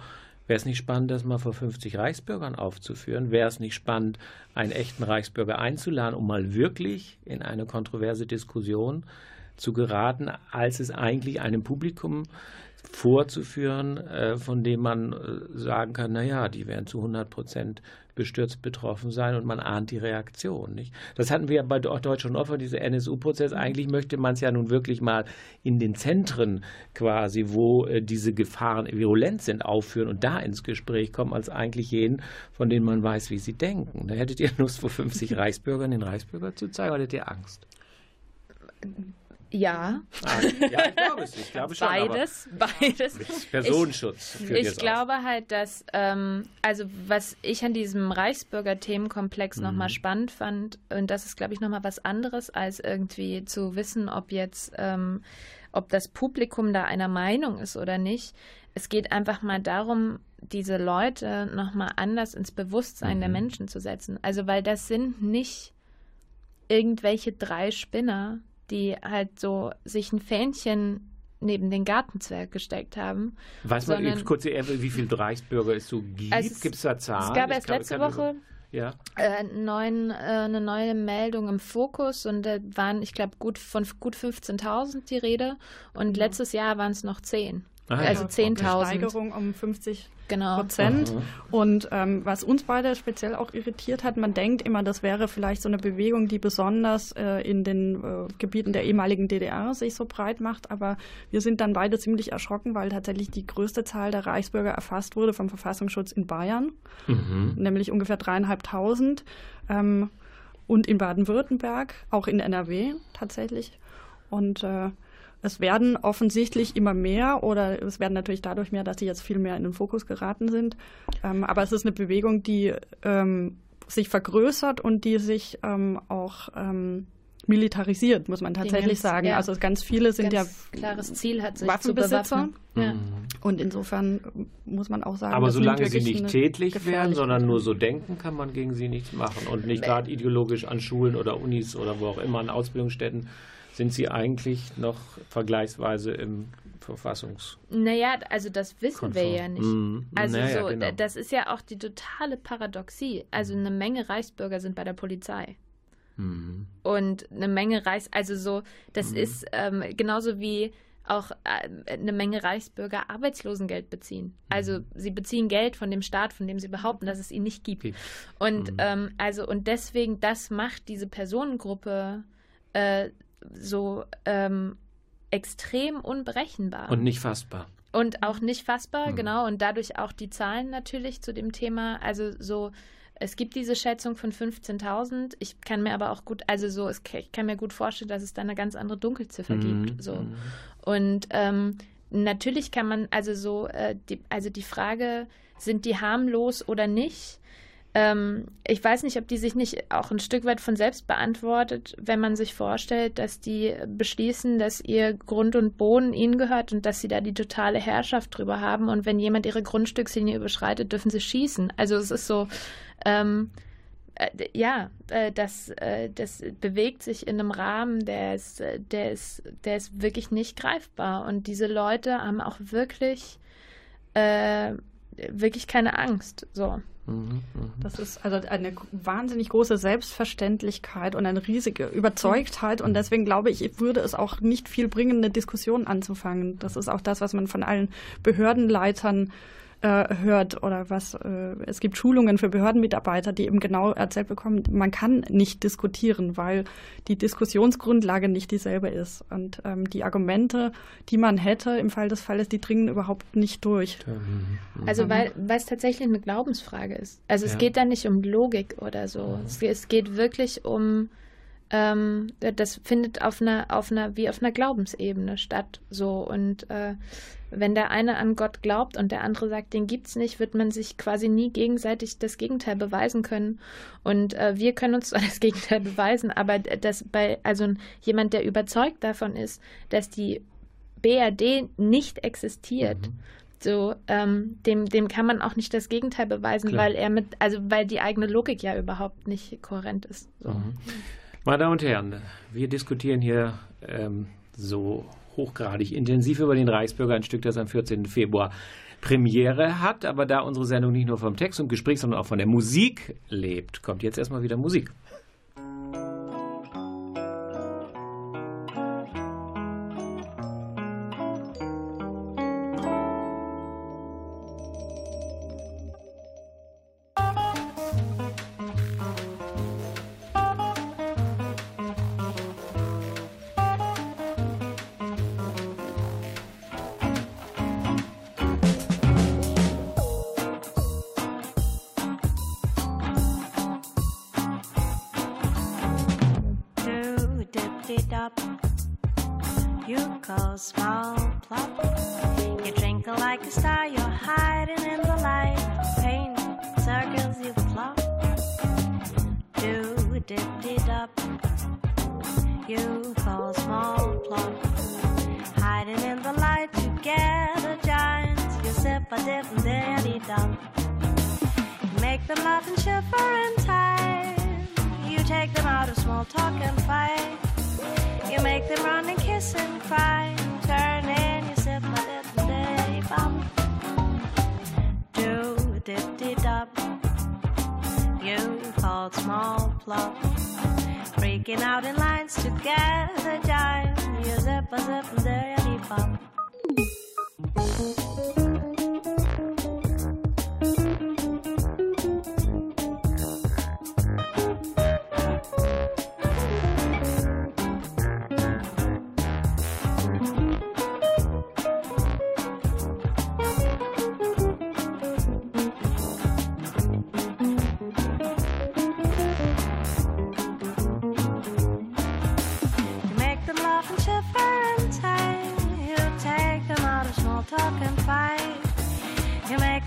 Wäre es nicht spannend, das mal vor 50 Reichsbürgern aufzuführen? Wäre es nicht spannend, einen echten Reichsbürger einzuladen, um mal wirklich in eine kontroverse Diskussion zu geraten, als es eigentlich einem Publikum vorzuführen, äh, von dem man äh, sagen kann, naja, die werden zu 100 Prozent bestürzt betroffen sein und man ahnt die Reaktion. Nicht? Das hatten wir ja bei Deutschland Opfer, dieser NSU-Prozess. Eigentlich möchte man es ja nun wirklich mal in den Zentren quasi, wo äh, diese Gefahren virulent sind, aufführen und da ins Gespräch kommen, als eigentlich jenen, von denen man weiß, wie sie denken. Da hättet ihr Lust, vor 50 Reichsbürgern den Reichsbürger zu zeigen oder hättet ihr Angst? Ja. Ah, ja, ich glaube es. Ich glaube schon. Beides, beides. Personenschutz. Ich, ich glaube auf. halt, dass, ähm, also was ich an diesem Reichsbürger-Themenkomplex mhm. nochmal spannend fand, und das ist, glaube ich, nochmal was anderes, als irgendwie zu wissen, ob jetzt, ähm, ob das Publikum da einer Meinung ist oder nicht. Es geht einfach mal darum, diese Leute nochmal anders ins Bewusstsein mhm. der Menschen zu setzen. Also, weil das sind nicht irgendwelche drei Spinner, die halt so sich ein Fähnchen neben den Gartenzwerg gesteckt haben. Weiß man kurz, wie viele Reichsbürger es so gibt? Also Gibt es da Zahlen? Es gab erst letzte Woche ja. äh, neuen, äh, eine neue Meldung im Fokus und da waren, ich glaube, gut von gut 15.000 die Rede und mhm. letztes Jahr waren es noch 10. Aha, also ja. 10.000. Steigerung um 50 genau. Prozent. Aha. Und ähm, was uns beide speziell auch irritiert hat, man denkt immer, das wäre vielleicht so eine Bewegung, die besonders äh, in den äh, Gebieten der ehemaligen DDR sich so breit macht. Aber wir sind dann beide ziemlich erschrocken, weil tatsächlich die größte Zahl der Reichsbürger erfasst wurde vom Verfassungsschutz in Bayern, mhm. nämlich ungefähr dreieinhalbtausend. Ähm, und in Baden-Württemberg, auch in NRW tatsächlich. Und äh, es werden offensichtlich immer mehr oder es werden natürlich dadurch mehr, dass sie jetzt viel mehr in den Fokus geraten sind. Ähm, aber es ist eine Bewegung, die ähm, sich vergrößert und die sich ähm, auch ähm, militarisiert, muss man tatsächlich ganz, sagen. Ja. Also ganz viele sind ganz ja klares Ziel hat sich Waffenbesitzer. Ja. Mhm. Und insofern muss man auch sagen, aber solange sie nicht tätlich werden, sondern nur so denken, kann man gegen sie nichts machen und nicht gerade ideologisch an Schulen oder Unis oder wo auch immer an Ausbildungsstätten sind Sie eigentlich noch vergleichsweise im Verfassungs. Naja, also das wissen Konform. wir ja nicht. Mhm. Also Naja, so, genau. das ist ja auch die totale Paradoxie. Also eine Menge Reichsbürger sind bei der Polizei. Mhm. Und eine Menge Reichs, also so, das ist ähm, genauso wie auch äh, eine Menge Reichsbürger Arbeitslosengeld beziehen. Also sie beziehen Geld von dem Staat, von dem sie behaupten, dass es ihn nicht gibt. Gibt. Und Mhm. ähm, also und deswegen, das macht diese Personengruppe äh, so ähm, extrem unberechenbar. Und nicht fassbar. Und auch nicht fassbar, Mhm. genau. Und dadurch auch die Zahlen natürlich zu dem Thema. Also so, es gibt diese Schätzung von 15.000. Ich kann mir aber auch gut, also so, es, ich kann mir gut vorstellen, dass es da eine ganz andere Dunkelziffer Mhm. gibt. So. Mhm. Und ähm, natürlich kann man, also so, äh, die, also die Frage, sind die harmlos oder nicht? Ähm, ich weiß nicht, ob die sich nicht auch ein Stück weit von selbst beantwortet, wenn man sich vorstellt, dass die beschließen, dass ihr Grund und Boden ihnen gehört und dass sie da die totale Herrschaft drüber haben. Und wenn jemand ihre Grundstückslinie überschreitet, dürfen sie schießen. Also es ist so, ähm, äh, ja, äh, das, äh, das bewegt sich in einem Rahmen, der ist, der ist, der ist wirklich nicht greifbar. Und diese Leute haben auch wirklich, äh, wirklich keine Angst. So. Mhm. Mhm. Das ist also eine wahnsinnig große Selbstverständlichkeit und eine riesige Überzeugtheit. Und deswegen glaube ich, würde es auch nicht viel bringen, eine Diskussion anzufangen. Das ist auch das, was man von allen Behördenleitern äh, hört oder was äh, es gibt Schulungen für Behördenmitarbeiter, die eben genau erzählt bekommen, man kann nicht diskutieren, weil die Diskussionsgrundlage nicht dieselbe ist. Und ähm, die Argumente, die man hätte im Fall des Falles, die dringen überhaupt nicht durch. Mhm. Also weil, weil es tatsächlich eine Glaubensfrage ist. Also es Ja. geht da nicht um Logik oder so. Es, es geht wirklich um, ähm, das findet auf einer, auf einer, wie auf einer Glaubensebene statt. So und äh, wenn der eine an Gott glaubt und der andere sagt, den gibt's nicht, wird man sich quasi nie gegenseitig das Gegenteil beweisen können. Und äh, wir können uns zwar das Gegenteil beweisen, aber das bei, also jemand, der überzeugt davon ist, dass die BRD nicht existiert, Mhm. so, ähm, dem, dem kann man auch nicht das Gegenteil beweisen, Klar. weil er mit, also weil die eigene Logik ja überhaupt nicht kohärent ist. So. Mhm. Meine Damen und Herren, wir diskutieren hier ähm, so hochgradig intensiv über den Reichsbürger, ein Stück, das am 14. Februar Premiere hat. Aber da unsere Sendung nicht nur vom Text und Gespräch, sondern auch von der Musik lebt, kommt jetzt erstmal wieder Musik. You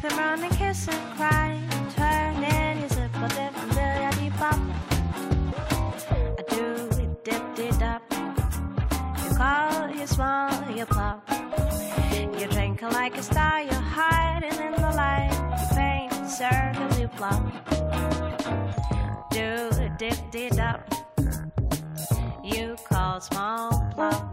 Them run and kiss and cry. Turn in, you zip a dip and deep up. I do it dip dip up. You call, you small, you plop. You twinkle like a star, you're hiding in the light. You paint circles, you plop. Do it dip dip up. You call small pop.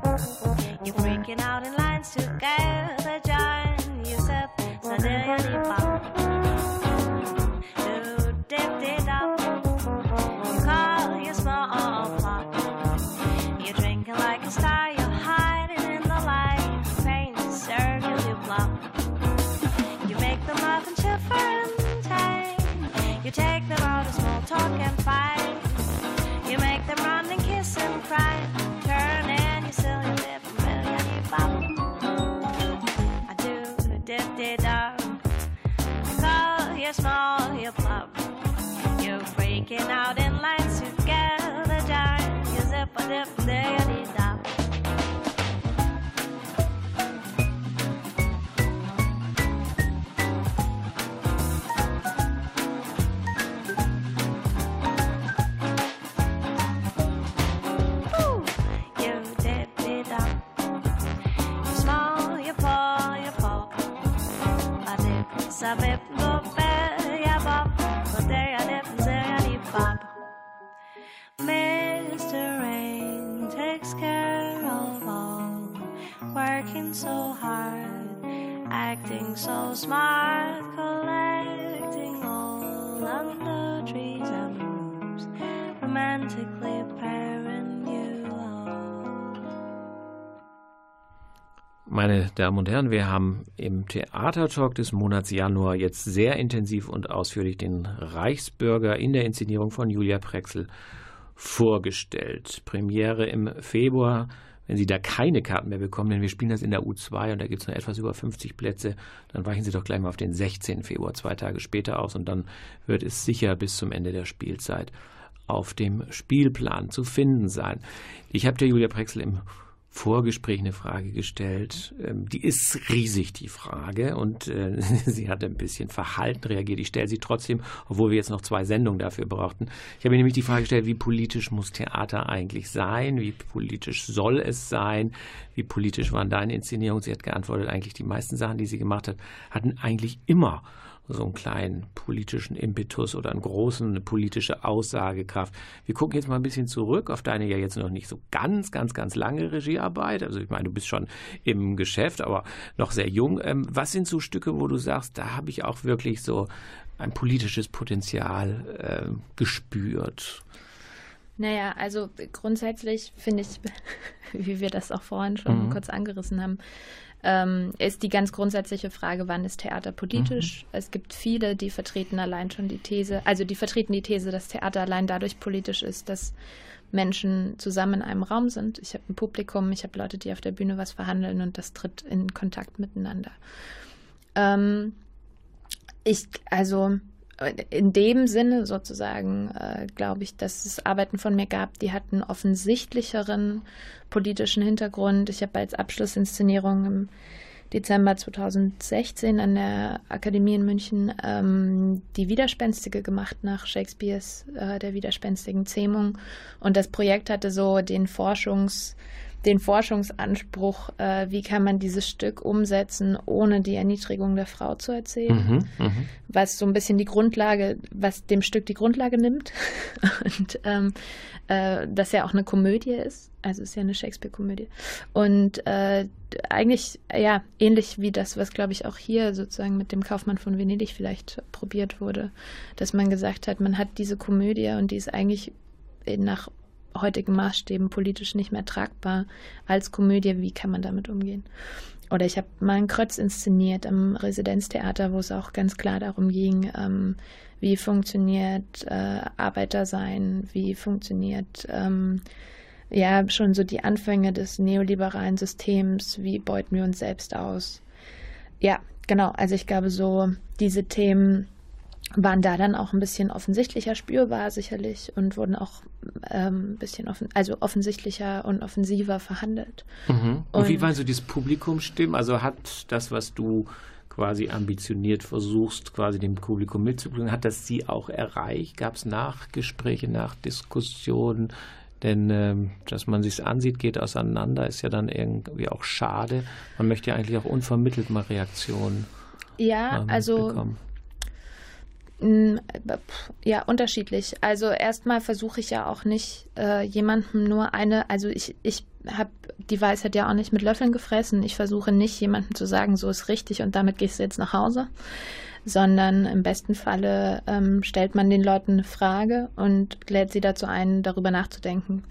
Freaking out in lines together, darn. You zip a dip, so smart, collecting all of trees and rooms, romantically pairing you. Meine Damen und Herren, wir haben im Theatertalk des Monats Januar jetzt sehr intensiv und ausführlich den Reichsbürger in der Inszenierung von Julia Prexel vorgestellt. Premiere im Februar. Wenn Sie da keine Karten mehr bekommen, denn wir spielen das in der U2 und da gibt es nur etwas über 50 Plätze, dann weichen Sie doch gleich mal auf den 16. Februar, zwei Tage später aus und dann wird es sicher bis zum Ende der Spielzeit auf dem Spielplan zu finden sein. Ich habe der Julia Prexel im Vorgespräch eine Frage gestellt. Ähm, Die ist riesig, die Frage, und äh, sie hat ein bisschen verhalten reagiert. Ich stelle sie trotzdem, obwohl wir jetzt noch zwei Sendungen dafür brauchten. Ich habe ihr nämlich die Frage gestellt, wie politisch muss Theater eigentlich sein? Wie politisch soll es sein? Wie politisch waren deine Inszenierungen? Sie hat geantwortet, eigentlich die meisten Sachen, die sie gemacht hat, hatten eigentlich immer so einen kleinen politischen Impetus oder einen großen eine politische Aussagekraft. Wir gucken jetzt mal ein bisschen zurück auf deine ja jetzt noch nicht so ganz, ganz, ganz lange Regiearbeit. Also ich meine, du bist schon im Geschäft, aber noch sehr jung. Ähm, was sind so Stücke, wo du sagst, da habe ich auch wirklich so ein politisches Potenzial äh, gespürt? Naja, also grundsätzlich finde ich, wie wir das auch vorhin schon Mhm. kurz angerissen haben, ähm, ist die ganz grundsätzliche Frage, wann ist Theater politisch? Es gibt viele, die vertreten allein schon die These, also die vertreten die These, dass Theater allein dadurch politisch ist, dass Menschen zusammen in einem Raum sind. Ich habe ein Publikum, ich habe Leute, die auf der Bühne was verhandeln und das tritt in Kontakt miteinander. Ähm, ich, also in dem Sinne sozusagen, äh, glaube ich, dass es Arbeiten von mir gab, die hatten offensichtlicheren politischen Hintergrund. Ich habe als Abschlussinszenierung im Dezember 2016 an der Akademie in München ähm, die Widerspenstige gemacht nach Shakespeares äh, Der widerspenstigen Zähmung. Und das Projekt hatte so den Forschungs- den Forschungsanspruch, äh, wie kann man dieses Stück umsetzen, ohne die Erniedrigung der Frau zu erzählen Mhm, mhm. was so ein bisschen die Grundlage, was dem Stück die Grundlage nimmt. Und ähm, äh, das ja auch eine Komödie ist. Also es ist ja eine Shakespeare-Komödie. Und äh, eigentlich, ja, ähnlich wie das, was glaube ich auch hier sozusagen mit dem Kaufmann von Venedig vielleicht probiert wurde, dass man gesagt hat, man hat diese Komödie und die ist eigentlich nach heutigen Maßstäben politisch nicht mehr tragbar als Komödie. Wie kann man damit umgehen? Oder ich habe mal einen Krötz inszeniert am Residenztheater, wo es auch ganz klar darum ging, ähm, wie funktioniert äh, Arbeitersein, wie funktioniert ähm, ja schon so die Anfänge des neoliberalen Systems, wie beuten wir uns selbst aus. Ja, genau. Also ich glaube, so diese Themen waren da dann auch ein bisschen offensichtlicher spürbar sicherlich und wurden auch ähm, ein bisschen offen, also offensichtlicher und offensiver verhandelt. Mhm. Und, Und- wie waren so dieses Publikumsstimmen? Also hat das, was du quasi ambitioniert versuchst, quasi dem Publikum mitzubringen, hat das sie auch erreicht? Gab es Nachgespräche, Nachdiskussionen? Denn ähm, dass man sich ansieht, geht auseinander, ist ja dann irgendwie auch schade. Man möchte ja eigentlich auch unvermittelt mal Reaktionen Ja, ähm, also bekommen. Ja, unterschiedlich. Also erstmal versuche ich ja auch nicht äh, jemandem nur eine, also ich, ich habe die Weisheit ja auch nicht mit Löffeln gefressen. Ich versuche nicht jemandem zu sagen, so ist richtig und damit gehst du jetzt nach Hause, sondern im besten Falle ähm, stellt man den Leuten eine Frage und lädt sie dazu ein, darüber nachzudenken.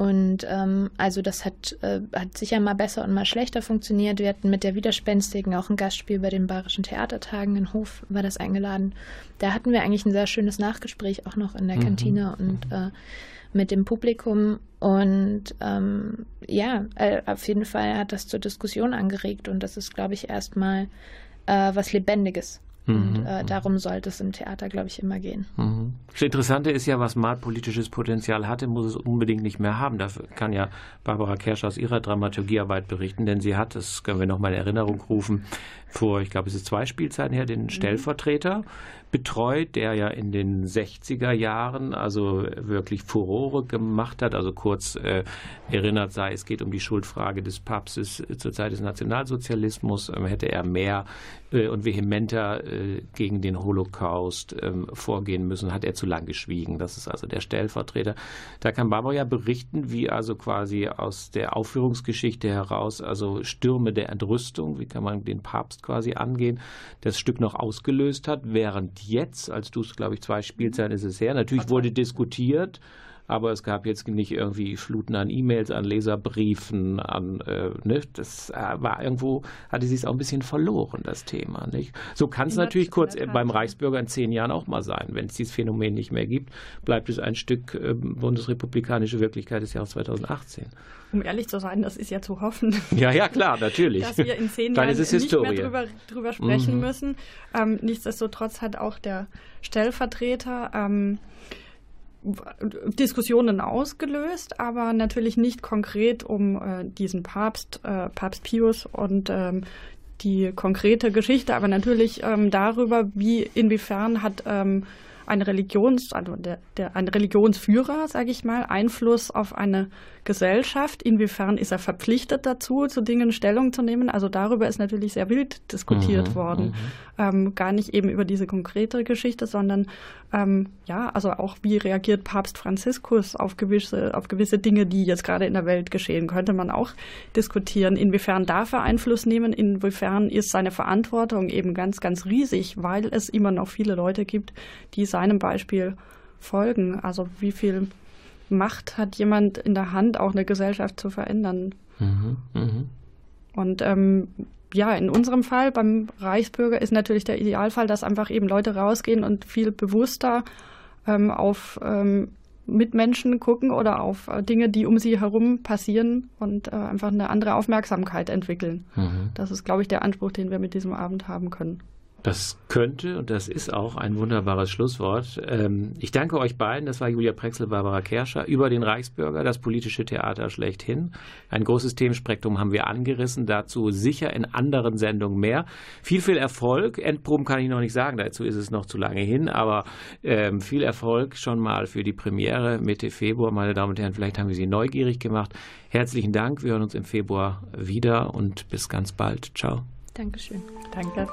Und ähm, also das hat, äh, hat sicher mal besser und mal schlechter funktioniert. Wir hatten mit der Widerspenstigen auch ein Gastspiel bei den Bayerischen Theatertagen in Hof, war das eingeladen. Da hatten wir eigentlich ein sehr schönes Nachgespräch auch noch in der mhm. Kantine und äh, mit dem Publikum. Und ähm, ja, äh, auf jeden Fall hat das zur Diskussion angeregt und das ist, glaube ich, erstmal äh, was Lebendiges. Und mhm. äh, darum sollte es im Theater, glaube ich, immer gehen. Mhm. Das Interessante ist ja, was mal politisches Potenzial hatte, muss es unbedingt nicht mehr haben. Dafür kann ja Barbara Kersch aus ihrer Dramaturgiearbeit berichten, denn sie hat, das können wir nochmal in Erinnerung rufen, vor, ich glaube, es ist zwei Spielzeiten her, den mhm. Stellvertreter betreut, der ja in den 60er Jahren also wirklich Furore gemacht hat. Also kurz äh, erinnert sei, es geht um die Schuldfrage des Papstes zur Zeit des Nationalsozialismus. Ähm, hätte er mehr äh, und vehementer äh, gegen den Holocaust ähm, vorgehen müssen, hat er zu lang geschwiegen. Das ist also der Stellvertreter. Da kann Barbara ja berichten, wie also quasi aus der Aufführungsgeschichte heraus, also Stürme der Entrüstung, wie kann man den Papst quasi angehen, das Stück noch ausgelöst hat, während jetzt, als du es, glaube ich, zwei Spielzeiten ist es her, natürlich wurde diskutiert, aber es gab jetzt nicht irgendwie Fluten an E-Mails, an Leserbriefen, an, äh, ne, das äh, war irgendwo, hatte sie es auch ein bisschen verloren, das Thema, nicht? So kann es natürlich kurz beim Reichsbürger in zehn Jahren auch mal sein. Wenn es dieses Phänomen nicht mehr gibt, bleibt es ein Stück äh, bundesrepublikanische Wirklichkeit des Jahres 2018 um ehrlich zu sein, das ist ja zu hoffen. Ja, ja, klar, natürlich. dass wir in zehn Jahren nicht mehr drüber, drüber sprechen mhm. müssen. Ähm, nichtsdestotrotz hat auch der Stellvertreter ähm, Diskussionen ausgelöst, aber natürlich nicht konkret um äh, diesen Papst, äh, Papst Pius und ähm, die konkrete Geschichte, aber natürlich ähm, darüber, wie inwiefern hat ähm, eine Religions, also der, der, ein Religionsführer, sage ich mal, Einfluss auf eine Gesellschaft? Inwiefern ist er verpflichtet dazu, zu Dingen Stellung zu nehmen? Also darüber ist natürlich sehr wild diskutiert mhm, worden. Mhm. Ähm, gar nicht eben über diese konkrete Geschichte, sondern ähm, ja, also auch wie reagiert Papst Franziskus auf gewisse, auf gewisse Dinge, die jetzt gerade in der Welt geschehen, könnte man auch diskutieren. Inwiefern darf er Einfluss nehmen? Inwiefern ist seine Verantwortung eben ganz, ganz riesig, weil es immer noch viele Leute gibt, die seinem Beispiel folgen. Also wie viel Macht hat jemand in der Hand, auch eine Gesellschaft zu verändern. Mhm, mh. Und ähm, ja, in unserem Fall beim Reichsbürger ist natürlich der Idealfall, dass einfach eben Leute rausgehen und viel bewusster ähm, auf ähm, Mitmenschen gucken oder auf äh, Dinge, die um sie herum passieren und äh, einfach eine andere Aufmerksamkeit entwickeln. Mhm. Das ist, glaube ich, der Anspruch, den wir mit diesem Abend haben können. Das könnte und das ist auch ein wunderbares Schlusswort. Ähm, ich danke euch beiden. Das war Julia Prexel, Barbara Kerscher über den Reichsbürger, das politische Theater schlechthin. Ein großes Themenspektrum haben wir angerissen. Dazu sicher in anderen Sendungen mehr. Viel, viel Erfolg. Endproben kann ich noch nicht sagen. Dazu ist es noch zu lange hin. Aber ähm, viel Erfolg schon mal für die Premiere Mitte Februar. Meine Damen und Herren, vielleicht haben wir Sie neugierig gemacht. Herzlichen Dank. Wir hören uns im Februar wieder und bis ganz bald. Ciao. Dankeschön. Danke.